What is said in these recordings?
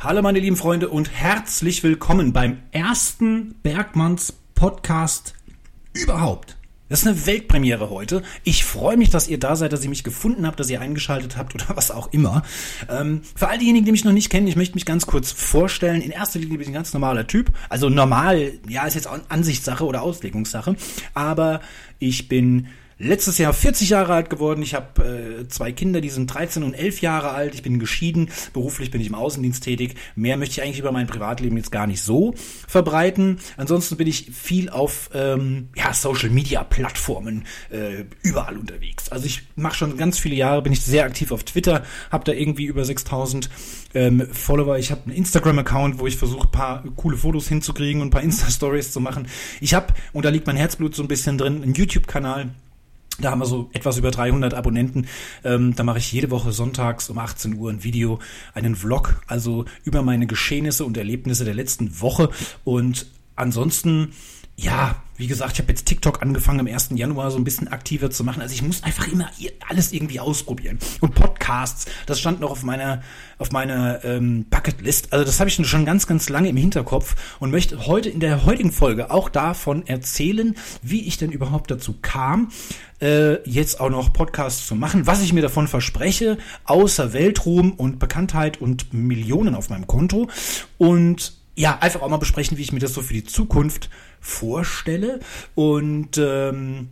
Hallo meine lieben Freunde und herzlich willkommen beim ersten Bergmanns Podcast überhaupt. Das ist eine Weltpremiere heute. Ich freue mich, dass ihr da seid, dass ihr mich gefunden habt, dass ihr eingeschaltet habt oder was auch immer. Ähm, für all diejenigen, die mich noch nicht kennen, ich möchte mich ganz kurz vorstellen. In erster Linie bin ich ein ganz normaler Typ. Also normal, ja, ist jetzt Ansichtssache oder Auslegungssache. Aber ich bin letztes Jahr 40 Jahre alt geworden. Ich habe äh, zwei Kinder, die sind 13 und 11 Jahre alt. Ich bin geschieden. Beruflich bin ich im Außendienst tätig. Mehr möchte ich eigentlich über mein Privatleben jetzt gar nicht so verbreiten. Ansonsten bin ich viel auf ähm, ja, Social Media Plattformen äh, überall unterwegs. Also ich mache schon ganz viele Jahre, bin ich sehr aktiv auf Twitter, habe da irgendwie über 6000 ähm, Follower. Ich habe einen Instagram-Account, wo ich versuche, paar coole Fotos hinzukriegen und ein paar Insta-Stories zu machen. Ich habe, und da liegt mein Herzblut so ein bisschen drin, einen YouTube-Kanal da haben wir so etwas über 300 Abonnenten. Ähm, da mache ich jede Woche sonntags um 18 Uhr ein Video, einen Vlog, also über meine Geschehnisse und Erlebnisse der letzten Woche. Und ansonsten, ja, wie gesagt, ich habe jetzt TikTok angefangen am 1. Januar so ein bisschen aktiver zu machen. Also ich muss einfach immer alles irgendwie ausprobieren. Und Podcasts, das stand noch auf meiner auf meiner ähm, Bucketlist. Also das habe ich schon ganz, ganz lange im Hinterkopf und möchte heute in der heutigen Folge auch davon erzählen, wie ich denn überhaupt dazu kam, äh, jetzt auch noch Podcasts zu machen, was ich mir davon verspreche, außer Weltruhm und Bekanntheit und Millionen auf meinem Konto. Und ja, einfach auch mal besprechen, wie ich mir das so für die Zukunft vorstelle. Und ähm,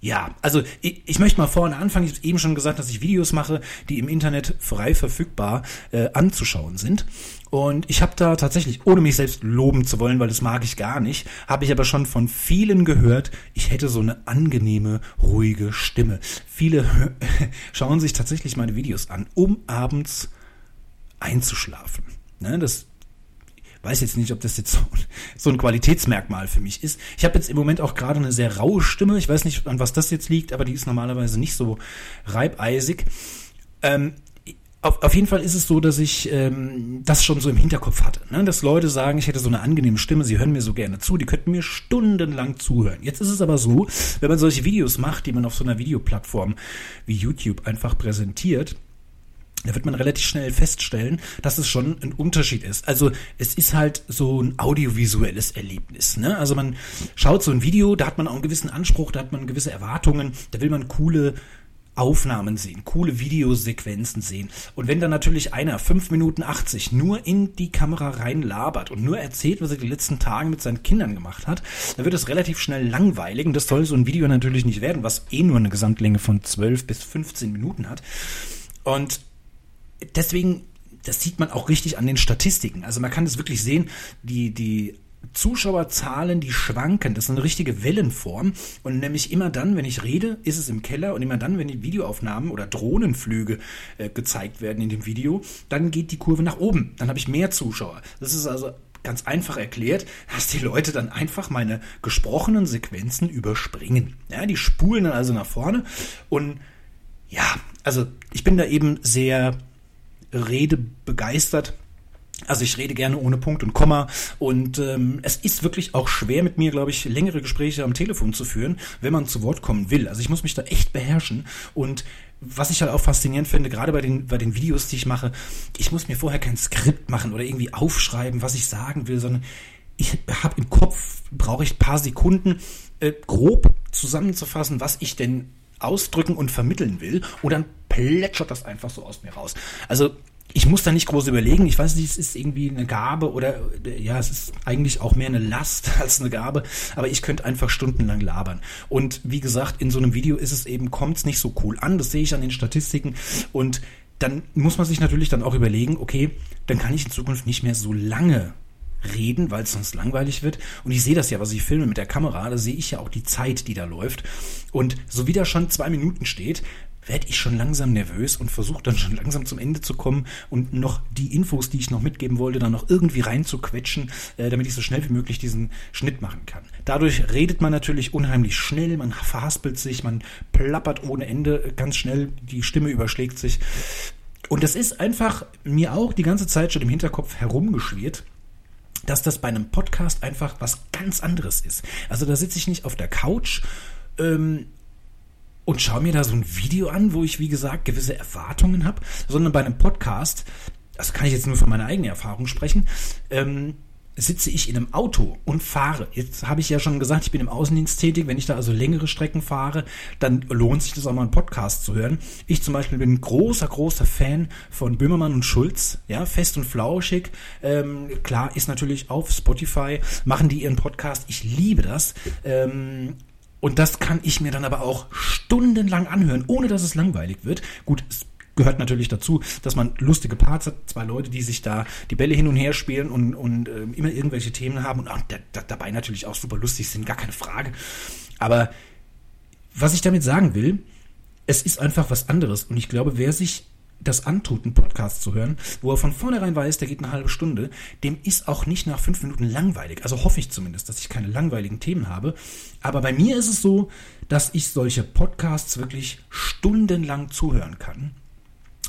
ja, also ich, ich möchte mal vorne anfangen. Ich habe eben schon gesagt, dass ich Videos mache, die im Internet frei verfügbar äh, anzuschauen sind. Und ich habe da tatsächlich, ohne mich selbst loben zu wollen, weil das mag ich gar nicht, habe ich aber schon von vielen gehört, ich hätte so eine angenehme, ruhige Stimme. Viele schauen sich tatsächlich meine Videos an, um abends einzuschlafen. Ne, das weiß jetzt nicht, ob das jetzt so, so ein Qualitätsmerkmal für mich ist. Ich habe jetzt im Moment auch gerade eine sehr raue Stimme. Ich weiß nicht, an was das jetzt liegt, aber die ist normalerweise nicht so reibeisig. Ähm, auf, auf jeden Fall ist es so, dass ich ähm, das schon so im Hinterkopf hatte. Ne? Dass Leute sagen, ich hätte so eine angenehme Stimme, sie hören mir so gerne zu, die könnten mir stundenlang zuhören. Jetzt ist es aber so, wenn man solche Videos macht, die man auf so einer Videoplattform wie YouTube einfach präsentiert, da wird man relativ schnell feststellen, dass es schon ein Unterschied ist. Also es ist halt so ein audiovisuelles Erlebnis. Ne? Also man schaut so ein Video, da hat man auch einen gewissen Anspruch, da hat man gewisse Erwartungen, da will man coole Aufnahmen sehen, coole Videosequenzen sehen. Und wenn dann natürlich einer 5 Minuten 80 nur in die Kamera rein labert und nur erzählt, was er die letzten Tage mit seinen Kindern gemacht hat, dann wird es relativ schnell langweilig. Und das soll so ein Video natürlich nicht werden, was eh nur eine Gesamtlänge von 12 bis 15 Minuten hat. Und deswegen, das sieht man auch richtig an den Statistiken. Also man kann das wirklich sehen, die, die Zuschauerzahlen, die schwanken. Das ist eine richtige Wellenform. Und nämlich immer dann, wenn ich rede, ist es im Keller und immer dann, wenn die Videoaufnahmen oder Drohnenflüge äh, gezeigt werden in dem Video, dann geht die Kurve nach oben. Dann habe ich mehr Zuschauer. Das ist also ganz einfach erklärt, dass die Leute dann einfach meine gesprochenen Sequenzen überspringen. Ja, die spulen dann also nach vorne und ja, also ich bin da eben sehr Rede begeistert. Also ich rede gerne ohne Punkt und Komma und ähm, es ist wirklich auch schwer mit mir, glaube ich, längere Gespräche am Telefon zu führen, wenn man zu Wort kommen will. Also ich muss mich da echt beherrschen und was ich halt auch faszinierend finde, gerade bei den, bei den Videos, die ich mache, ich muss mir vorher kein Skript machen oder irgendwie aufschreiben, was ich sagen will, sondern ich habe im Kopf, brauche ich paar Sekunden, äh, grob zusammenzufassen, was ich denn ausdrücken und vermitteln will und dann plätschert das einfach so aus mir raus. Also ich muss da nicht groß überlegen. Ich weiß nicht, es ist irgendwie eine Gabe oder ja, es ist eigentlich auch mehr eine Last als eine Gabe. Aber ich könnte einfach stundenlang labern. Und wie gesagt, in so einem Video ist es eben, kommt es nicht so cool an. Das sehe ich an den Statistiken. Und dann muss man sich natürlich dann auch überlegen, okay, dann kann ich in Zukunft nicht mehr so lange reden, weil es sonst langweilig wird. Und ich sehe das ja, was ich filme mit der Kamera, da sehe ich ja auch die Zeit, die da läuft. Und so wie da schon zwei Minuten steht, werde ich schon langsam nervös und versuche dann schon langsam zum Ende zu kommen und noch die Infos, die ich noch mitgeben wollte, dann noch irgendwie reinzuquetschen, äh, damit ich so schnell wie möglich diesen Schnitt machen kann. Dadurch redet man natürlich unheimlich schnell, man verhaspelt sich, man plappert ohne Ende ganz schnell, die Stimme überschlägt sich. Und das ist einfach mir auch die ganze Zeit schon im Hinterkopf herumgeschwirrt dass das bei einem Podcast einfach was ganz anderes ist. Also da sitze ich nicht auf der Couch ähm, und schaue mir da so ein Video an, wo ich, wie gesagt, gewisse Erwartungen habe, sondern bei einem Podcast das kann ich jetzt nur von meiner eigenen Erfahrung sprechen, ähm, sitze ich in einem Auto und fahre. Jetzt habe ich ja schon gesagt, ich bin im Außendienst tätig. Wenn ich da also längere Strecken fahre, dann lohnt sich das auch mal einen Podcast zu hören. Ich zum Beispiel bin ein großer, großer Fan von Böhmermann und Schulz. Ja, fest und flauschig. Ähm, klar, ist natürlich auf Spotify, machen die ihren Podcast. Ich liebe das. Ähm, und das kann ich mir dann aber auch stundenlang anhören, ohne dass es langweilig wird. Gut, gehört natürlich dazu, dass man lustige Parts hat, zwei Leute, die sich da die Bälle hin und her spielen und, und äh, immer irgendwelche Themen haben und auch da, da, dabei natürlich auch super lustig sind, gar keine Frage. Aber was ich damit sagen will, es ist einfach was anderes und ich glaube, wer sich das antut, einen Podcast zu hören, wo er von vornherein weiß, der geht eine halbe Stunde, dem ist auch nicht nach fünf Minuten langweilig. Also hoffe ich zumindest, dass ich keine langweiligen Themen habe. Aber bei mir ist es so, dass ich solche Podcasts wirklich stundenlang zuhören kann.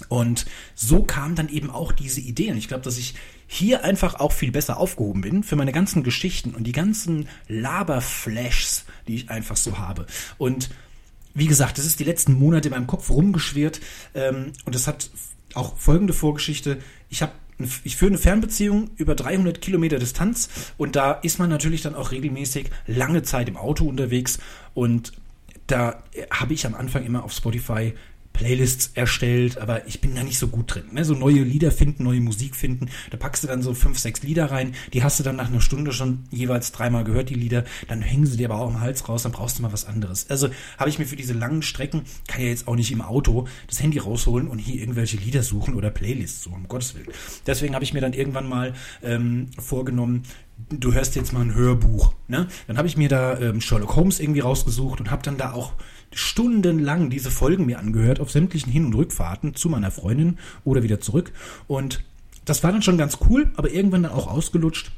Und so kam dann eben auch diese Idee. Und ich glaube, dass ich hier einfach auch viel besser aufgehoben bin für meine ganzen Geschichten und die ganzen Laberflashs, die ich einfach so habe. Und wie gesagt, das ist die letzten Monate in meinem Kopf rumgeschwirrt. Ähm, und das hat auch folgende Vorgeschichte. Ich habe ich führe eine Fernbeziehung über 300 Kilometer Distanz und da ist man natürlich dann auch regelmäßig lange Zeit im Auto unterwegs und da habe ich am Anfang immer auf Spotify Playlists erstellt, aber ich bin da nicht so gut drin. Ne? So neue Lieder finden, neue Musik finden. Da packst du dann so fünf, sechs Lieder rein. Die hast du dann nach einer Stunde schon jeweils dreimal gehört, die Lieder. Dann hängen sie dir aber auch im Hals raus, dann brauchst du mal was anderes. Also habe ich mir für diese langen Strecken, kann ja jetzt auch nicht im Auto das Handy rausholen und hier irgendwelche Lieder suchen oder Playlists suchen, um Gottes Willen. Deswegen habe ich mir dann irgendwann mal ähm, vorgenommen, du hörst jetzt mal ein Hörbuch. Ne? Dann habe ich mir da ähm, Sherlock Holmes irgendwie rausgesucht und habe dann da auch stundenlang diese Folgen mir angehört auf sämtlichen Hin- und Rückfahrten zu meiner Freundin oder wieder zurück. Und das war dann schon ganz cool, aber irgendwann dann auch ausgelutscht.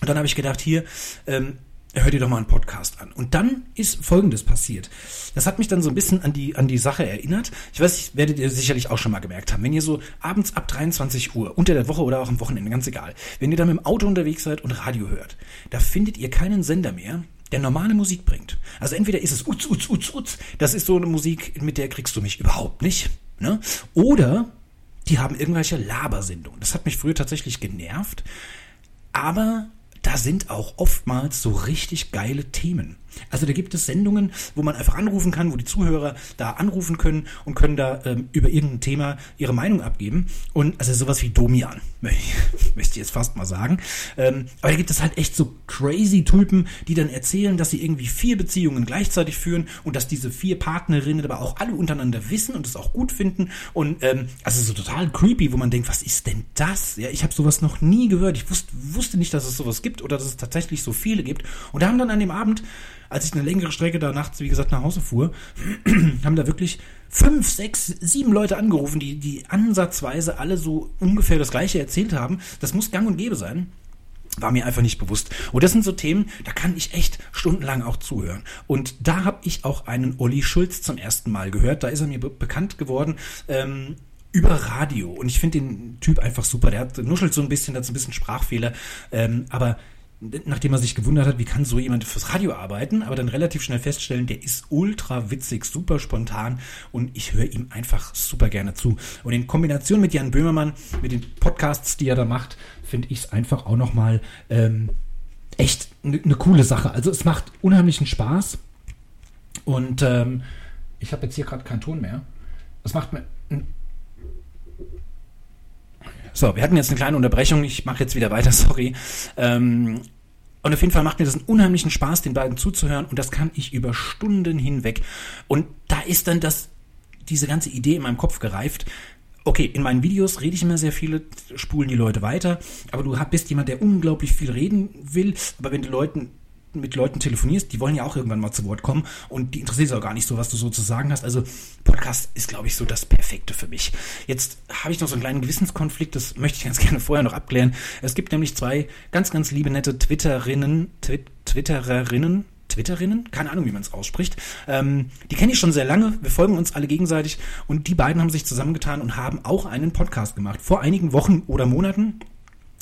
Und dann habe ich gedacht, hier, ähm, hör dir doch mal einen Podcast an. Und dann ist Folgendes passiert. Das hat mich dann so ein bisschen an die, an die Sache erinnert. Ich weiß, werdet ihr sicherlich auch schon mal gemerkt haben. Wenn ihr so abends ab 23 Uhr, unter der Woche oder auch am Wochenende, ganz egal, wenn ihr dann mit dem Auto unterwegs seid und Radio hört, da findet ihr keinen Sender mehr, der normale Musik bringt. Also entweder ist es Utz, Utz, Utz, Utz, das ist so eine Musik, mit der kriegst du mich überhaupt nicht. Ne? Oder die haben irgendwelche Labersendungen. Das hat mich früher tatsächlich genervt. Aber da sind auch oftmals so richtig geile Themen. Also da gibt es Sendungen, wo man einfach anrufen kann, wo die Zuhörer da anrufen können und können da ähm, über irgendein Thema ihre Meinung abgeben. Und also sowas wie Domian, möchte ich jetzt fast mal sagen. Ähm, aber da gibt es halt echt so crazy Typen, die dann erzählen, dass sie irgendwie vier Beziehungen gleichzeitig führen und dass diese vier Partnerinnen aber auch alle untereinander wissen und es auch gut finden. Und ähm, also so total creepy, wo man denkt, was ist denn das? Ja, ich habe sowas noch nie gehört. Ich wusste, wusste nicht, dass es sowas gibt oder dass es tatsächlich so viele gibt. Und da haben dann an dem Abend als ich eine längere Strecke da nachts, wie gesagt, nach Hause fuhr, haben da wirklich fünf, sechs, sieben Leute angerufen, die, die ansatzweise alle so ungefähr das Gleiche erzählt haben. Das muss gang und gäbe sein. War mir einfach nicht bewusst. Und das sind so Themen, da kann ich echt stundenlang auch zuhören. Und da habe ich auch einen Olli Schulz zum ersten Mal gehört. Da ist er mir be bekannt geworden. Ähm, über Radio. Und ich finde den Typ einfach super. Der hat nuschelt so ein bisschen, hat so ein bisschen Sprachfehler. Ähm, aber nachdem er sich gewundert hat, wie kann so jemand fürs Radio arbeiten, aber dann relativ schnell feststellen, der ist ultra witzig, super spontan und ich höre ihm einfach super gerne zu. Und in Kombination mit Jan Böhmermann, mit den Podcasts, die er da macht, finde ich es einfach auch nochmal ähm, echt eine ne coole Sache. Also es macht unheimlichen Spaß und ähm, ich habe jetzt hier gerade keinen Ton mehr. Es macht mir so, wir hatten jetzt eine kleine Unterbrechung. Ich mache jetzt wieder weiter, sorry. Ähm, und auf jeden Fall macht mir das einen unheimlichen Spaß, den beiden zuzuhören. Und das kann ich über Stunden hinweg. Und da ist dann das, diese ganze Idee in meinem Kopf gereift. Okay, in meinen Videos rede ich immer sehr viele, spulen die Leute weiter, aber du bist jemand, der unglaublich viel reden will, aber wenn du Leuten mit Leuten telefonierst, die wollen ja auch irgendwann mal zu Wort kommen und die interessiert es auch gar nicht so, was du so zu sagen hast. Also Podcast ist, glaube ich, so das Perfekte für mich. Jetzt habe ich noch so einen kleinen Gewissenskonflikt, das möchte ich ganz gerne vorher noch abklären. Es gibt nämlich zwei ganz, ganz liebe, nette Twitterinnen, Twi Twittererinnen, Twitterinnen, keine Ahnung, wie man es ausspricht. Ähm, die kenne ich schon sehr lange. Wir folgen uns alle gegenseitig und die beiden haben sich zusammengetan und haben auch einen Podcast gemacht. Vor einigen Wochen oder Monaten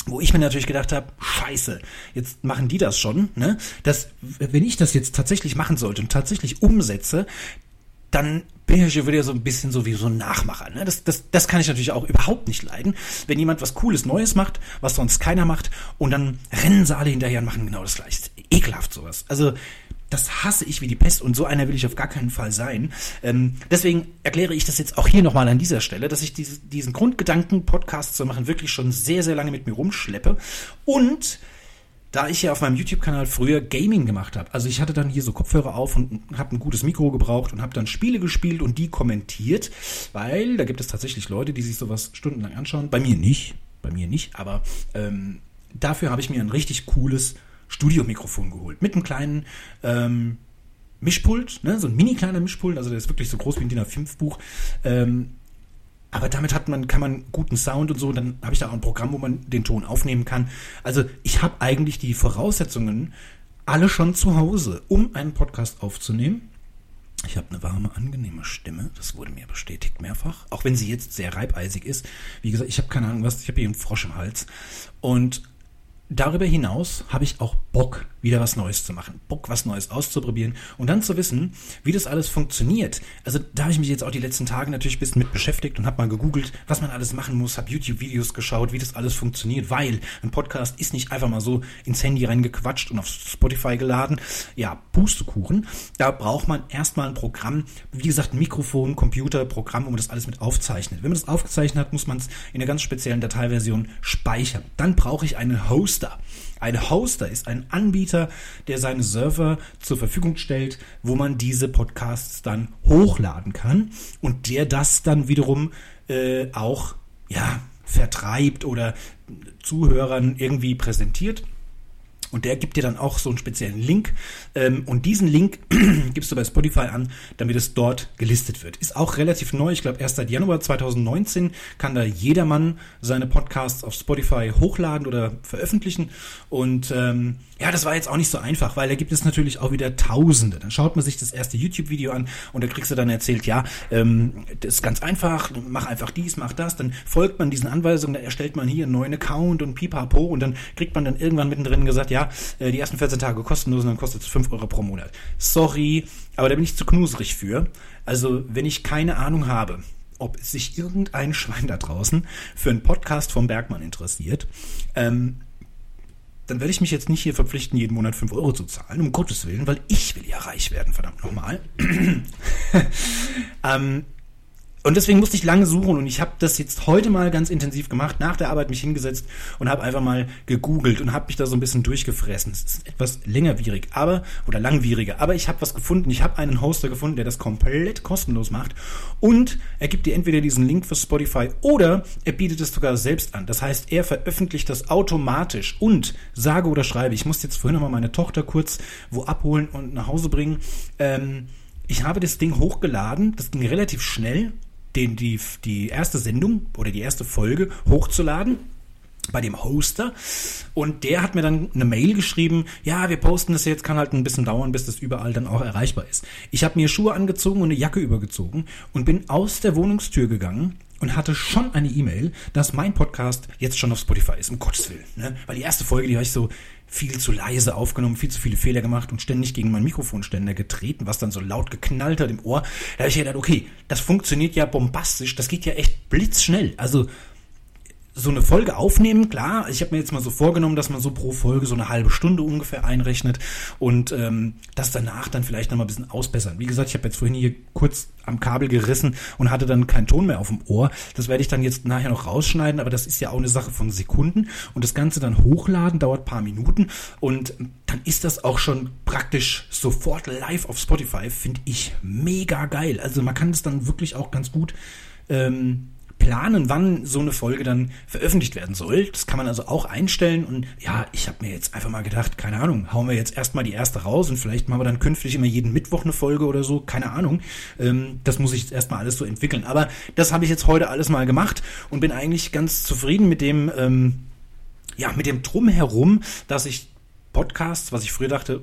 wo ich mir natürlich gedacht habe, scheiße, jetzt machen die das schon, ne? Das, wenn ich das jetzt tatsächlich machen sollte und tatsächlich umsetze, dann bin ich schon wieder so ein bisschen so wie so ein Nachmacher. Ne? Das, das, das kann ich natürlich auch überhaupt nicht leiden. Wenn jemand was Cooles Neues macht, was sonst keiner macht, und dann rennen sie alle hinterher und machen genau das Gleiche. Ekelhaft sowas. Also das hasse ich wie die Pest und so einer will ich auf gar keinen Fall sein. Ähm, deswegen erkläre ich das jetzt auch hier nochmal an dieser Stelle, dass ich diese, diesen Grundgedanken, Podcast zu machen, wirklich schon sehr, sehr lange mit mir rumschleppe. Und da ich ja auf meinem YouTube-Kanal früher Gaming gemacht habe, also ich hatte dann hier so Kopfhörer auf und habe ein gutes Mikro gebraucht und habe dann Spiele gespielt und die kommentiert, weil da gibt es tatsächlich Leute, die sich sowas stundenlang anschauen. Bei mir nicht, bei mir nicht, aber ähm, dafür habe ich mir ein richtig cooles Studiomikrofon geholt. Mit einem kleinen ähm, Mischpult, ne? so ein mini kleiner Mischpult, also der ist wirklich so groß wie ein DIN A5-Buch. Ähm, aber damit hat man, kann man guten Sound und so. Dann habe ich da auch ein Programm, wo man den Ton aufnehmen kann. Also ich habe eigentlich die Voraussetzungen alle schon zu Hause, um einen Podcast aufzunehmen. Ich habe eine warme, angenehme Stimme. Das wurde mir bestätigt mehrfach. Auch wenn sie jetzt sehr reibeisig ist. Wie gesagt, ich habe keine Ahnung was. Ich habe hier einen Frosch im Hals. Und darüber hinaus habe ich auch Bock, wieder was Neues zu machen, Bock, was Neues auszuprobieren und dann zu wissen, wie das alles funktioniert. Also da habe ich mich jetzt auch die letzten Tage natürlich ein bisschen mit beschäftigt und habe mal gegoogelt, was man alles machen muss, habe YouTube-Videos geschaut, wie das alles funktioniert, weil ein Podcast ist nicht einfach mal so ins Handy reingequatscht und auf Spotify geladen. Ja, Pustekuchen. Da braucht man erstmal ein Programm, wie gesagt, ein Mikrofon, Computer, Programm, wo man das alles mit aufzeichnet. Wenn man das aufgezeichnet hat, muss man es in einer ganz speziellen Dateiversion speichern. Dann brauche ich einen Hoster. Ein Hoster ist ein Anbieter, der seine Server zur Verfügung stellt, wo man diese Podcasts dann hochladen kann und der das dann wiederum äh, auch ja vertreibt oder Zuhörern irgendwie präsentiert. Und der gibt dir dann auch so einen speziellen Link. Ähm, und diesen Link gibst du bei Spotify an, damit es dort gelistet wird. Ist auch relativ neu. Ich glaube, erst seit Januar 2019 kann da jedermann seine Podcasts auf Spotify hochladen oder veröffentlichen. Und ähm, ja, das war jetzt auch nicht so einfach, weil da gibt es natürlich auch wieder Tausende. Dann schaut man sich das erste YouTube-Video an und da kriegst du dann erzählt, ja, ähm, das ist ganz einfach, mach einfach dies, mach das. Dann folgt man diesen Anweisungen, da erstellt man hier einen neuen Account und pipapo und dann kriegt man dann irgendwann mittendrin gesagt, ja, äh, die ersten 14 Tage kostenlos und dann kostet es 5 Euro pro Monat. Sorry, aber da bin ich zu knuserig für. Also, wenn ich keine Ahnung habe, ob sich irgendein Schwein da draußen für einen Podcast vom Bergmann interessiert, ähm, dann werde ich mich jetzt nicht hier verpflichten, jeden Monat 5 Euro zu zahlen, um Gottes Willen, weil ich will ja reich werden, verdammt nochmal. ähm, und deswegen musste ich lange suchen und ich habe das jetzt heute mal ganz intensiv gemacht, nach der Arbeit mich hingesetzt und habe einfach mal gegoogelt und habe mich da so ein bisschen durchgefressen. Es ist etwas längerwierig, aber oder langwieriger, aber ich habe was gefunden. Ich habe einen Hoster gefunden, der das komplett kostenlos macht und er gibt dir entweder diesen Link für Spotify oder er bietet es sogar selbst an. Das heißt, er veröffentlicht das automatisch und sage oder schreibe, ich musste jetzt vorhin noch mal meine Tochter kurz wo abholen und nach Hause bringen. Ähm, ich habe das Ding hochgeladen, das ging relativ schnell den, die, die erste Sendung oder die erste Folge hochzuladen bei dem Hoster und der hat mir dann eine Mail geschrieben, ja, wir posten das jetzt, kann halt ein bisschen dauern, bis das überall dann auch erreichbar ist. Ich habe mir Schuhe angezogen und eine Jacke übergezogen und bin aus der Wohnungstür gegangen und hatte schon eine E-Mail, dass mein Podcast jetzt schon auf Spotify ist, um Gottes Willen. Ne? Weil die erste Folge, die habe ich so viel zu leise aufgenommen, viel zu viele Fehler gemacht und ständig gegen meinen Mikrofonständer getreten, was dann so laut geknallt hat im Ohr. Da habe ich gedacht, okay, das funktioniert ja bombastisch, das geht ja echt blitzschnell. Also so eine Folge aufnehmen, klar, ich habe mir jetzt mal so vorgenommen, dass man so pro Folge so eine halbe Stunde ungefähr einrechnet und ähm, das danach dann vielleicht noch mal ein bisschen ausbessern. Wie gesagt, ich habe jetzt vorhin hier kurz am Kabel gerissen und hatte dann keinen Ton mehr auf dem Ohr. Das werde ich dann jetzt nachher noch rausschneiden, aber das ist ja auch eine Sache von Sekunden und das Ganze dann hochladen dauert paar Minuten und dann ist das auch schon praktisch sofort live auf Spotify, finde ich mega geil. Also man kann es dann wirklich auch ganz gut ähm, planen, wann so eine Folge dann veröffentlicht werden soll. Das kann man also auch einstellen. Und ja, ich habe mir jetzt einfach mal gedacht, keine Ahnung, hauen wir jetzt erstmal die erste raus und vielleicht machen wir dann künftig immer jeden Mittwoch eine Folge oder so. Keine Ahnung. Ähm, das muss ich jetzt erstmal alles so entwickeln. Aber das habe ich jetzt heute alles mal gemacht und bin eigentlich ganz zufrieden mit dem, ähm, ja, mit dem Drumherum, dass ich Podcasts, was ich früher dachte,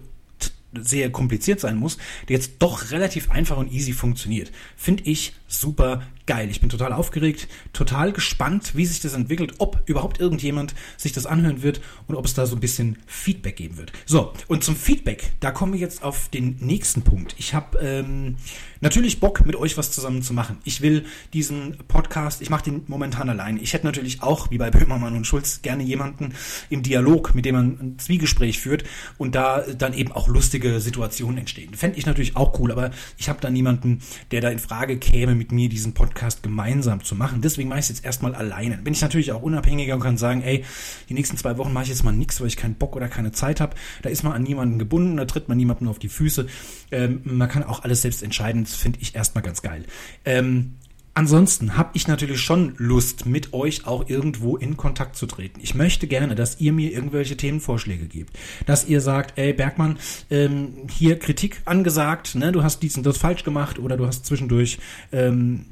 sehr kompliziert sein muss, der jetzt doch relativ einfach und easy funktioniert. Finde ich super geil. Ich bin total aufgeregt, total gespannt, wie sich das entwickelt, ob überhaupt irgendjemand sich das anhören wird und ob es da so ein bisschen Feedback geben wird. So, und zum Feedback, da kommen wir jetzt auf den nächsten Punkt. Ich habe ähm, natürlich Bock, mit euch was zusammen zu machen. Ich will diesen Podcast, ich mache den momentan allein. Ich hätte natürlich auch, wie bei Böhmermann und Schulz, gerne jemanden im Dialog, mit dem man ein Zwiegespräch führt und da dann eben auch lustige Situationen entstehen. Fände ich natürlich auch cool, aber ich habe da niemanden, der da in Frage käme, mit mir diesen Podcast gemeinsam zu machen. Deswegen mache ich es jetzt erstmal alleine. Bin ich natürlich auch unabhängiger und kann sagen, ey, die nächsten zwei Wochen mache ich jetzt mal nichts, weil ich keinen Bock oder keine Zeit habe. Da ist man an niemanden gebunden, da tritt man niemanden auf die Füße. Ähm, man kann auch alles selbst entscheiden. Das finde ich erstmal ganz geil. Ähm, Ansonsten habe ich natürlich schon Lust, mit euch auch irgendwo in Kontakt zu treten. Ich möchte gerne, dass ihr mir irgendwelche Themenvorschläge gebt. Dass ihr sagt, ey Bergmann, ähm, hier Kritik angesagt, ne, du hast dies und das falsch gemacht oder du hast zwischendurch, ähm,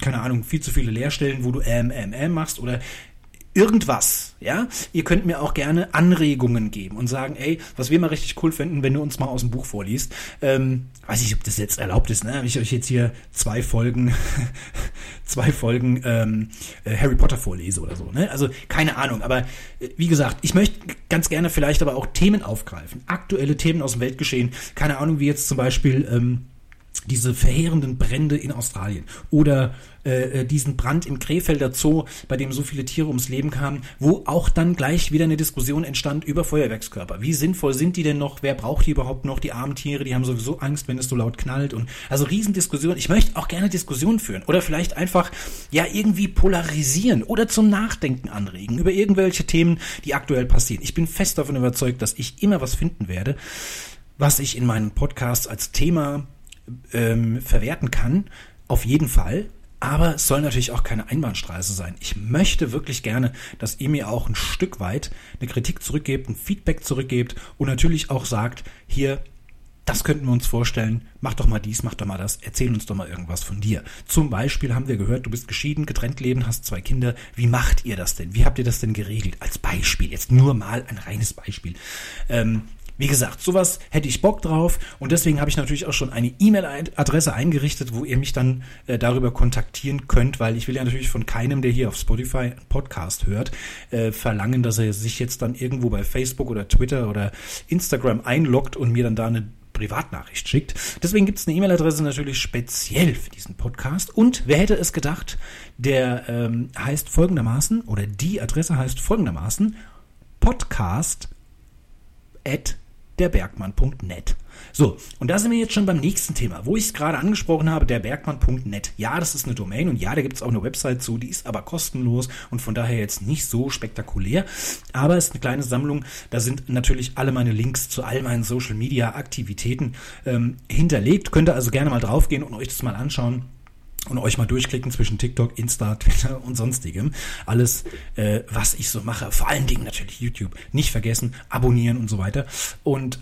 keine Ahnung, viel zu viele Leerstellen, wo du ähm, ähm, ähm machst oder irgendwas, ja. Ihr könnt mir auch gerne Anregungen geben und sagen, ey, was wir mal richtig cool finden, wenn du uns mal aus dem Buch vorliest. Ähm, weiß ich, ob das jetzt erlaubt ist, ne? Habe ich euch jetzt hier zwei Folgen, zwei Folgen ähm, äh, Harry Potter vorlese oder so, ne? Also keine Ahnung, aber äh, wie gesagt, ich möchte ganz gerne vielleicht aber auch Themen aufgreifen, aktuelle Themen aus dem Weltgeschehen. Keine Ahnung, wie jetzt zum Beispiel ähm, diese verheerenden Brände in Australien oder äh, äh, diesen Brand im Krefelder Zoo, bei dem so viele Tiere ums Leben kamen, wo auch dann gleich wieder eine Diskussion entstand über Feuerwerkskörper. Wie sinnvoll sind die denn noch? Wer braucht die überhaupt noch? Die armen Tiere, die haben sowieso Angst, wenn es so laut knallt und also Riesendiskussion. Ich möchte auch gerne Diskussionen führen oder vielleicht einfach ja irgendwie polarisieren oder zum Nachdenken anregen über irgendwelche Themen, die aktuell passieren. Ich bin fest davon überzeugt, dass ich immer was finden werde, was ich in meinen Podcasts als Thema ähm, verwerten kann, auf jeden Fall. Aber es soll natürlich auch keine Einbahnstraße sein. Ich möchte wirklich gerne, dass ihr mir auch ein Stück weit eine Kritik zurückgebt, ein Feedback zurückgebt und natürlich auch sagt, hier, das könnten wir uns vorstellen, mach doch mal dies, mach doch mal das, erzähl uns doch mal irgendwas von dir. Zum Beispiel haben wir gehört, du bist geschieden, getrennt leben, hast zwei Kinder. Wie macht ihr das denn? Wie habt ihr das denn geregelt? Als Beispiel, jetzt nur mal ein reines Beispiel. Ähm, wie gesagt, sowas hätte ich Bock drauf und deswegen habe ich natürlich auch schon eine E-Mail-Adresse eingerichtet, wo ihr mich dann äh, darüber kontaktieren könnt, weil ich will ja natürlich von keinem, der hier auf Spotify einen Podcast hört, äh, verlangen, dass er sich jetzt dann irgendwo bei Facebook oder Twitter oder Instagram einloggt und mir dann da eine Privatnachricht schickt. Deswegen gibt es eine E-Mail-Adresse natürlich speziell für diesen Podcast. Und wer hätte es gedacht, der ähm, heißt folgendermaßen, oder die Adresse heißt folgendermaßen, podcast at derbergmann.net. So, und da sind wir jetzt schon beim nächsten Thema, wo ich es gerade angesprochen habe, derbergmann.net. Ja, das ist eine Domain und ja, da gibt es auch eine Website zu, die ist aber kostenlos und von daher jetzt nicht so spektakulär. Aber es ist eine kleine Sammlung, da sind natürlich alle meine Links zu all meinen Social Media Aktivitäten ähm, hinterlegt. Könnt ihr also gerne mal draufgehen und euch das mal anschauen und euch mal durchklicken zwischen TikTok, Insta, Twitter und sonstigem. Alles, äh, was ich so mache. Vor allen Dingen natürlich YouTube. Nicht vergessen, abonnieren und so weiter. Und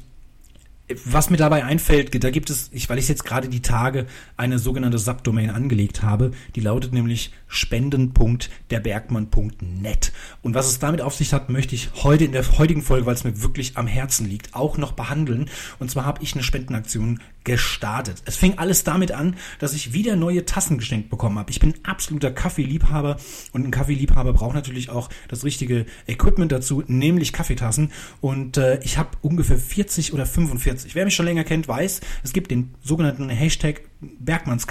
was mir dabei einfällt, da gibt es, ich, weil ich jetzt gerade die Tage eine sogenannte Subdomain angelegt habe, die lautet nämlich spenden.derbergmann.net. Und was es damit auf sich hat, möchte ich heute in der heutigen Folge, weil es mir wirklich am Herzen liegt, auch noch behandeln. Und zwar habe ich eine Spendenaktion gestartet. Es fing alles damit an, dass ich wieder neue Tassen geschenkt bekommen habe. Ich bin absoluter Kaffeeliebhaber und ein Kaffeeliebhaber braucht natürlich auch das richtige Equipment dazu, nämlich Kaffeetassen. Und äh, ich habe ungefähr 40 oder 45. Wer mich schon länger kennt, weiß, es gibt den sogenannten Hashtag Bergmanns.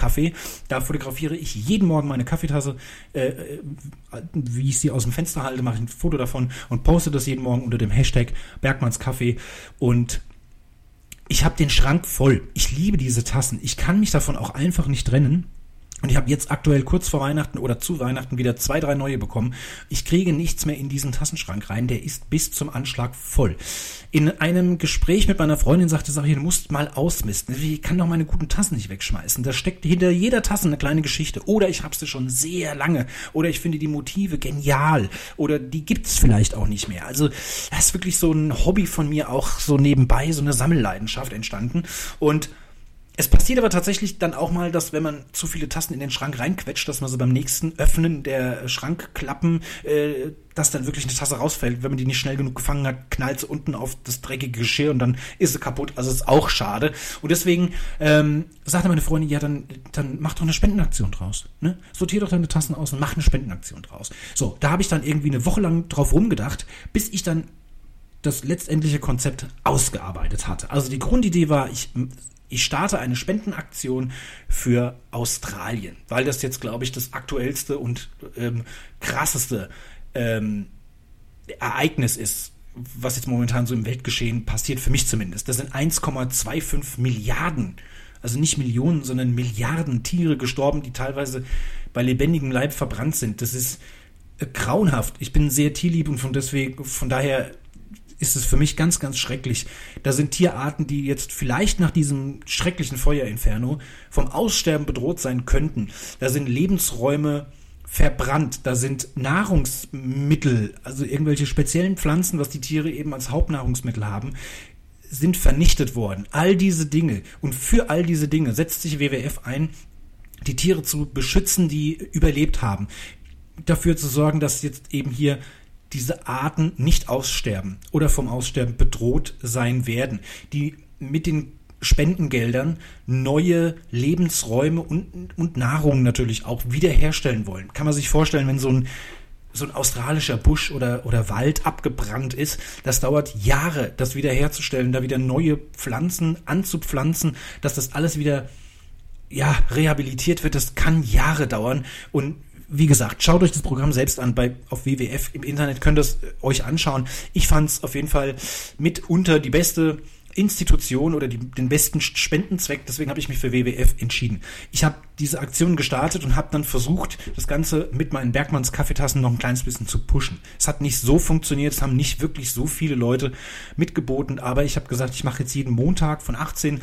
Da fotografiere ich jeden Morgen meine Kaffeetasse, äh, äh, wie ich sie aus dem Fenster halte, mache ich ein Foto davon und poste das jeden Morgen unter dem Hashtag Bergmanns. Und ich habe den Schrank voll. Ich liebe diese Tassen. Ich kann mich davon auch einfach nicht trennen. Und ich habe jetzt aktuell kurz vor Weihnachten oder zu Weihnachten wieder zwei, drei neue bekommen. Ich kriege nichts mehr in diesen Tassenschrank rein. Der ist bis zum Anschlag voll. In einem Gespräch mit meiner Freundin sagte sie, du musst mal ausmisten. Ich kann doch meine guten Tassen nicht wegschmeißen. Da steckt hinter jeder Tasse eine kleine Geschichte. Oder ich habe sie schon sehr lange. Oder ich finde die Motive genial. Oder die gibt's vielleicht auch nicht mehr. Also das ist wirklich so ein Hobby von mir auch so nebenbei, so eine Sammelleidenschaft entstanden. Und es passiert aber tatsächlich dann auch mal, dass wenn man zu viele Tassen in den Schrank reinquetscht, dass man so beim nächsten Öffnen der Schrankklappen, äh, dass dann wirklich eine Tasse rausfällt. Wenn man die nicht schnell genug gefangen hat, knallt sie unten auf das dreckige Geschirr und dann ist sie kaputt. Also ist auch schade. Und deswegen ähm, sagte meine Freundin, ja, dann, dann mach doch eine Spendenaktion draus. Ne? Sortier doch deine Tassen aus und mach eine Spendenaktion draus. So, da habe ich dann irgendwie eine Woche lang drauf rumgedacht, bis ich dann das letztendliche Konzept ausgearbeitet hatte. Also die Grundidee war, ich ich starte eine Spendenaktion für Australien, weil das jetzt, glaube ich, das aktuellste und ähm, krasseste ähm, Ereignis ist, was jetzt momentan so im Weltgeschehen passiert, für mich zumindest. Das sind 1,25 Milliarden, also nicht Millionen, sondern Milliarden Tiere gestorben, die teilweise bei lebendigem Leib verbrannt sind. Das ist äh, grauenhaft. Ich bin sehr tierlieb und von deswegen, von daher ist es für mich ganz, ganz schrecklich. Da sind Tierarten, die jetzt vielleicht nach diesem schrecklichen Feuerinferno vom Aussterben bedroht sein könnten. Da sind Lebensräume verbrannt, da sind Nahrungsmittel, also irgendwelche speziellen Pflanzen, was die Tiere eben als Hauptnahrungsmittel haben, sind vernichtet worden. All diese Dinge. Und für all diese Dinge setzt sich WWF ein, die Tiere zu beschützen, die überlebt haben. Dafür zu sorgen, dass jetzt eben hier diese Arten nicht aussterben oder vom Aussterben bedroht sein werden, die mit den Spendengeldern neue Lebensräume und, und Nahrung natürlich auch wiederherstellen wollen. Kann man sich vorstellen, wenn so ein so ein australischer Busch oder, oder Wald abgebrannt ist, das dauert Jahre, das wiederherzustellen, da wieder neue Pflanzen anzupflanzen, dass das alles wieder ja, rehabilitiert wird, das kann Jahre dauern. Und wie gesagt, schaut euch das Programm selbst an bei auf WWF im Internet, könnt es äh, euch anschauen. Ich fand es auf jeden Fall mitunter die beste Institution oder die, den besten Spendenzweck. Deswegen habe ich mich für WWF entschieden. Ich habe diese Aktion gestartet und habe dann versucht, das Ganze mit meinen Bergmanns Kaffeetassen noch ein kleines bisschen zu pushen. Es hat nicht so funktioniert, es haben nicht wirklich so viele Leute mitgeboten, aber ich habe gesagt, ich mache jetzt jeden Montag von 18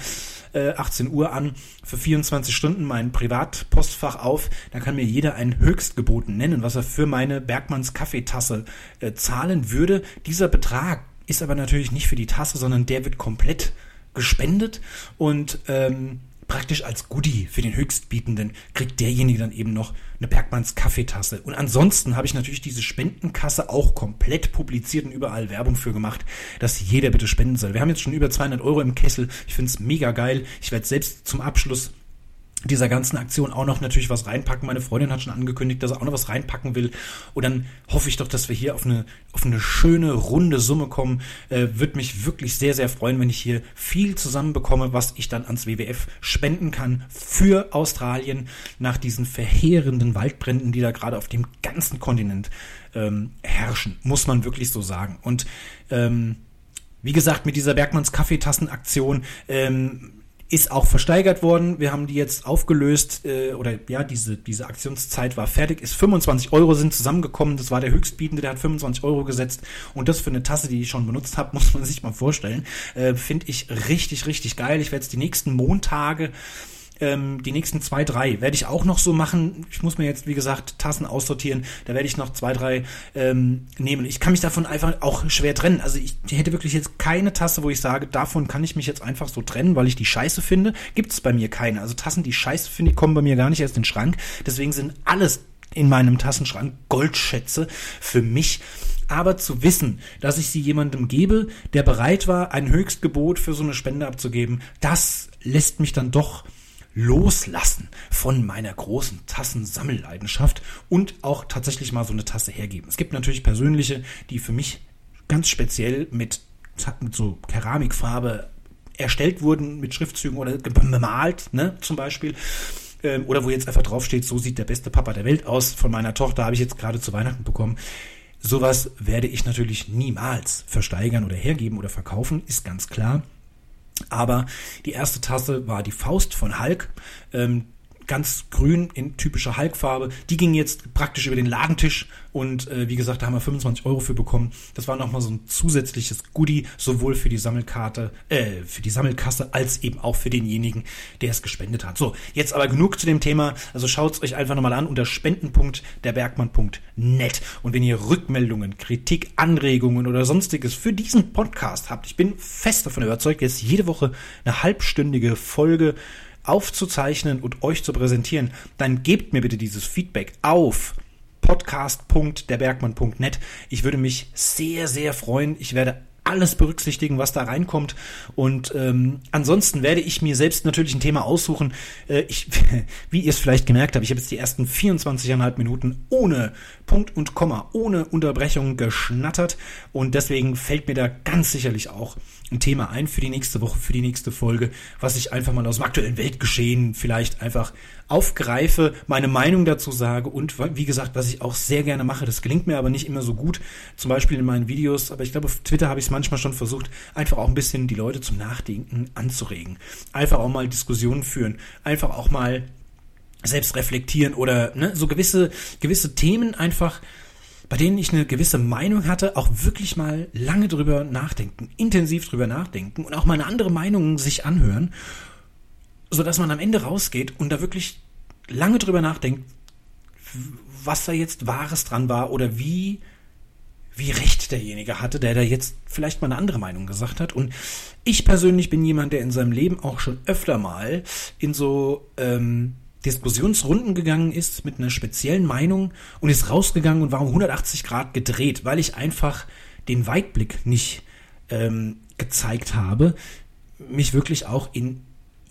18 äh, Uhr an für 24 Stunden mein Privatpostfach auf. Da kann mir jeder ein Höchstgeboten nennen, was er für meine Bergmanns Kaffeetasse äh, zahlen würde. Dieser Betrag ist aber natürlich nicht für die Tasse, sondern der wird komplett gespendet und ähm, praktisch als Goodie für den Höchstbietenden kriegt derjenige dann eben noch eine Bergmanns Kaffeetasse. Und ansonsten habe ich natürlich diese Spendenkasse auch komplett publiziert und überall Werbung für gemacht, dass jeder bitte spenden soll. Wir haben jetzt schon über 200 Euro im Kessel. Ich finde es mega geil. Ich werde selbst zum Abschluss dieser ganzen Aktion auch noch natürlich was reinpacken. Meine Freundin hat schon angekündigt, dass er auch noch was reinpacken will. Und dann hoffe ich doch, dass wir hier auf eine, auf eine schöne, runde Summe kommen. Äh, Würde mich wirklich sehr, sehr freuen, wenn ich hier viel zusammenbekomme, was ich dann ans WWF spenden kann für Australien nach diesen verheerenden Waldbränden, die da gerade auf dem ganzen Kontinent ähm, herrschen. Muss man wirklich so sagen. Und ähm, wie gesagt, mit dieser Bergmanns Kaffeetassenaktion ähm, ist auch versteigert worden. Wir haben die jetzt aufgelöst äh, oder ja, diese, diese Aktionszeit war fertig. Ist 25 Euro sind zusammengekommen. Das war der Höchstbietende, der hat 25 Euro gesetzt. Und das für eine Tasse, die ich schon benutzt habe, muss man sich mal vorstellen. Äh, Finde ich richtig, richtig geil. Ich werde jetzt die nächsten Montage ähm, die nächsten zwei, drei werde ich auch noch so machen. Ich muss mir jetzt, wie gesagt, Tassen aussortieren. Da werde ich noch zwei, drei ähm, nehmen. Ich kann mich davon einfach auch schwer trennen. Also ich hätte wirklich jetzt keine Tasse, wo ich sage, davon kann ich mich jetzt einfach so trennen, weil ich die scheiße finde. Gibt es bei mir keine. Also Tassen, die scheiße finde, kommen bei mir gar nicht erst in den Schrank. Deswegen sind alles in meinem Tassenschrank Goldschätze für mich. Aber zu wissen, dass ich sie jemandem gebe, der bereit war, ein Höchstgebot für so eine Spende abzugeben, das lässt mich dann doch loslassen von meiner großen Tassensammelleidenschaft und auch tatsächlich mal so eine Tasse hergeben. Es gibt natürlich persönliche, die für mich ganz speziell mit, mit so Keramikfarbe erstellt wurden, mit Schriftzügen oder bemalt, ne, zum Beispiel ähm, oder wo jetzt einfach draufsteht, so sieht der beste Papa der Welt aus von meiner Tochter, habe ich jetzt gerade zu Weihnachten bekommen. Sowas werde ich natürlich niemals versteigern oder hergeben oder verkaufen, ist ganz klar. Aber die erste Tasse war die Faust von Hulk. Ähm, ganz grün in typischer Hulk-Farbe. Die ging jetzt praktisch über den Ladentisch und äh, wie gesagt, da haben wir 25 Euro für bekommen. Das war nochmal so ein zusätzliches Goodie, sowohl für die Sammelkarte, äh, für die Sammelkasse, als eben auch für denjenigen, der es gespendet hat. So, jetzt aber genug zu dem Thema. Also schaut euch einfach nochmal an unter spenden.derbergmann.net. Und wenn ihr Rückmeldungen, Kritik, Anregungen oder sonstiges für diesen Podcast habt, ich bin fest davon überzeugt, jetzt jede Woche eine halbstündige Folge aufzuzeichnen und euch zu präsentieren, dann gebt mir bitte dieses Feedback auf podcast.derbergmann.net. Ich würde mich sehr, sehr freuen. Ich werde alles berücksichtigen, was da reinkommt. Und ähm, ansonsten werde ich mir selbst natürlich ein Thema aussuchen. Äh, ich, wie ihr es vielleicht gemerkt habt, ich habe jetzt die ersten 24,5 Minuten ohne Punkt und Komma, ohne Unterbrechung geschnattert. Und deswegen fällt mir da ganz sicherlich auch ein Thema ein für die nächste Woche, für die nächste Folge, was ich einfach mal aus dem aktuellen Weltgeschehen vielleicht einfach aufgreife, meine Meinung dazu sage und wie gesagt, was ich auch sehr gerne mache, das gelingt mir aber nicht immer so gut, zum Beispiel in meinen Videos, aber ich glaube, auf Twitter habe ich es manchmal schon versucht, einfach auch ein bisschen die Leute zum Nachdenken anzuregen. Einfach auch mal Diskussionen führen, einfach auch mal selbst reflektieren oder ne, so gewisse, gewisse Themen einfach bei denen ich eine gewisse Meinung hatte, auch wirklich mal lange drüber nachdenken, intensiv drüber nachdenken und auch mal eine andere Meinung sich anhören, so dass man am Ende rausgeht und da wirklich lange drüber nachdenkt, was da jetzt Wahres dran war oder wie, wie recht derjenige hatte, der da jetzt vielleicht mal eine andere Meinung gesagt hat. Und ich persönlich bin jemand, der in seinem Leben auch schon öfter mal in so ähm, Diskussionsrunden gegangen ist mit einer speziellen Meinung und ist rausgegangen und war um 180 Grad gedreht, weil ich einfach den Weitblick nicht ähm, gezeigt habe, mich wirklich auch in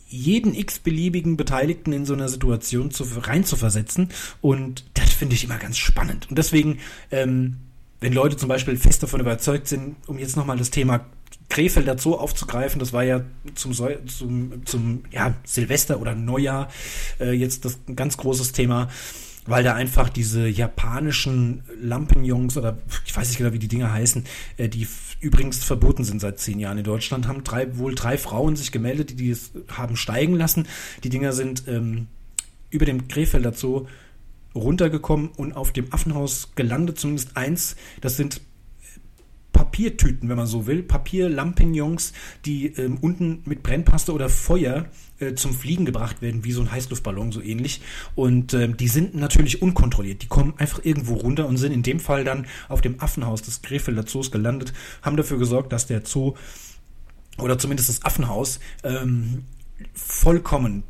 jeden x-beliebigen Beteiligten in so einer Situation zu, reinzuversetzen. Und das finde ich immer ganz spannend. Und deswegen, ähm, wenn Leute zum Beispiel fest davon überzeugt sind, um jetzt nochmal das Thema Krefeld Zoo aufzugreifen, das war ja zum, zum, zum ja, Silvester oder Neujahr äh, jetzt das ein ganz großes Thema, weil da einfach diese japanischen Lampenjungs oder ich weiß nicht genau, wie die Dinger heißen, äh, die übrigens verboten sind seit zehn Jahren in Deutschland, haben drei, wohl drei Frauen sich gemeldet, die die haben steigen lassen. Die Dinger sind ähm, über dem Krefelder Zoo runtergekommen und auf dem Affenhaus gelandet, zumindest eins. Das sind Papiertüten, wenn man so will, Papierlampignons, die ähm, unten mit Brennpaste oder Feuer äh, zum Fliegen gebracht werden, wie so ein Heißluftballon, so ähnlich. Und ähm, die sind natürlich unkontrolliert. Die kommen einfach irgendwo runter und sind in dem Fall dann auf dem Affenhaus des Krefelder Zoos gelandet, haben dafür gesorgt, dass der Zoo oder zumindest das Affenhaus ähm, vollkommen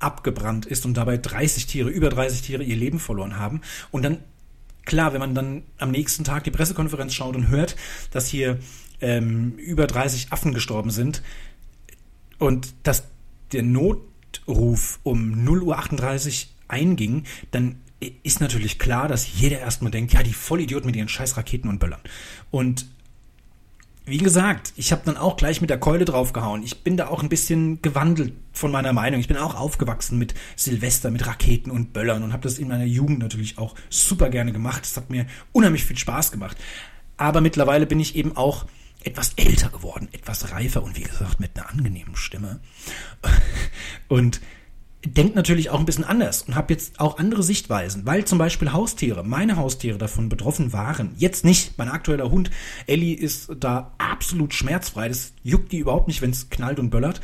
abgebrannt ist und dabei 30 Tiere, über 30 Tiere ihr Leben verloren haben. Und dann klar, wenn man dann am nächsten Tag die Pressekonferenz schaut und hört, dass hier ähm, über 30 Affen gestorben sind und dass der Notruf um 0.38 Uhr einging, dann ist natürlich klar, dass jeder erstmal denkt, ja, die Vollidioten mit ihren scheiß Raketen und Böllern. Und wie gesagt, ich habe dann auch gleich mit der Keule draufgehauen. Ich bin da auch ein bisschen gewandelt von meiner Meinung. Ich bin auch aufgewachsen mit Silvester, mit Raketen und Böllern und habe das in meiner Jugend natürlich auch super gerne gemacht. Es hat mir unheimlich viel Spaß gemacht. Aber mittlerweile bin ich eben auch etwas älter geworden, etwas reifer und wie gesagt mit einer angenehmen Stimme. Und denkt natürlich auch ein bisschen anders und habe jetzt auch andere Sichtweisen, weil zum Beispiel Haustiere, meine Haustiere davon betroffen waren. Jetzt nicht. Mein aktueller Hund Ellie ist da absolut schmerzfrei. Das juckt die überhaupt nicht, wenn es knallt und böllert.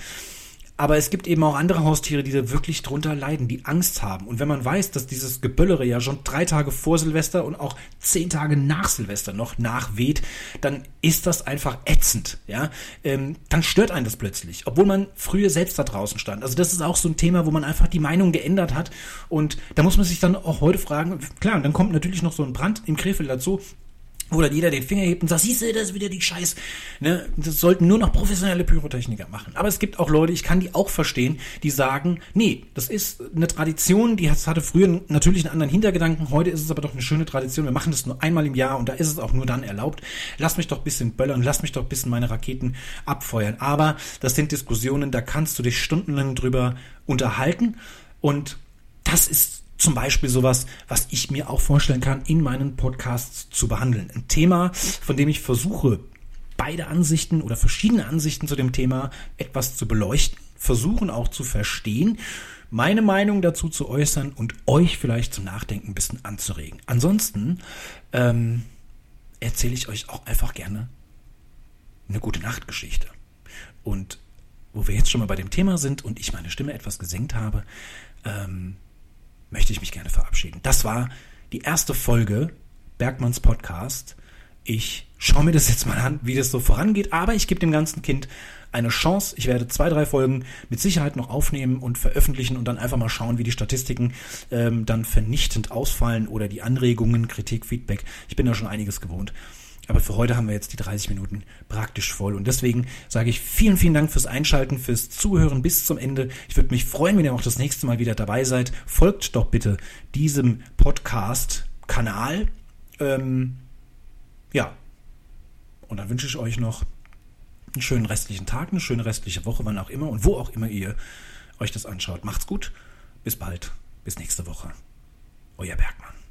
Aber es gibt eben auch andere Haustiere, die da wirklich drunter leiden, die Angst haben. Und wenn man weiß, dass dieses Geböllere ja schon drei Tage vor Silvester und auch zehn Tage nach Silvester noch nachweht, dann ist das einfach ätzend, ja. Ähm, dann stört einen das plötzlich, obwohl man früher selbst da draußen stand. Also das ist auch so ein Thema, wo man einfach die Meinung geändert hat. Und da muss man sich dann auch heute fragen, klar, und dann kommt natürlich noch so ein Brand im Krefeld dazu wo dann jeder den Finger hebt und sagt, siehst du, das ist wieder die Scheiß. Ne? Das sollten nur noch professionelle Pyrotechniker machen. Aber es gibt auch Leute, ich kann die auch verstehen, die sagen, nee, das ist eine Tradition, die hatte früher natürlich einen anderen Hintergedanken, heute ist es aber doch eine schöne Tradition, wir machen das nur einmal im Jahr und da ist es auch nur dann erlaubt. Lass mich doch ein bisschen böllern, lass mich doch ein bisschen meine Raketen abfeuern. Aber das sind Diskussionen, da kannst du dich stundenlang drüber unterhalten und das ist zum Beispiel sowas, was ich mir auch vorstellen kann, in meinen Podcasts zu behandeln. Ein Thema, von dem ich versuche, beide Ansichten oder verschiedene Ansichten zu dem Thema etwas zu beleuchten, versuchen auch zu verstehen meine Meinung dazu zu äußern und euch vielleicht zum Nachdenken ein bisschen anzuregen. Ansonsten ähm, erzähle ich euch auch einfach gerne eine gute Nachtgeschichte. Und wo wir jetzt schon mal bei dem Thema sind und ich meine Stimme etwas gesenkt habe, ähm, möchte ich mich gerne verabschieden. Das war die erste Folge Bergmanns Podcast. Ich schaue mir das jetzt mal an, wie das so vorangeht, aber ich gebe dem ganzen Kind eine Chance. Ich werde zwei, drei Folgen mit Sicherheit noch aufnehmen und veröffentlichen und dann einfach mal schauen, wie die Statistiken ähm, dann vernichtend ausfallen oder die Anregungen, Kritik, Feedback. Ich bin da schon einiges gewohnt. Aber für heute haben wir jetzt die 30 Minuten praktisch voll. Und deswegen sage ich vielen, vielen Dank fürs Einschalten, fürs Zuhören bis zum Ende. Ich würde mich freuen, wenn ihr auch das nächste Mal wieder dabei seid. Folgt doch bitte diesem Podcast-Kanal. Ähm, ja. Und dann wünsche ich euch noch einen schönen restlichen Tag, eine schöne restliche Woche, wann auch immer und wo auch immer ihr euch das anschaut. Macht's gut. Bis bald. Bis nächste Woche. Euer Bergmann.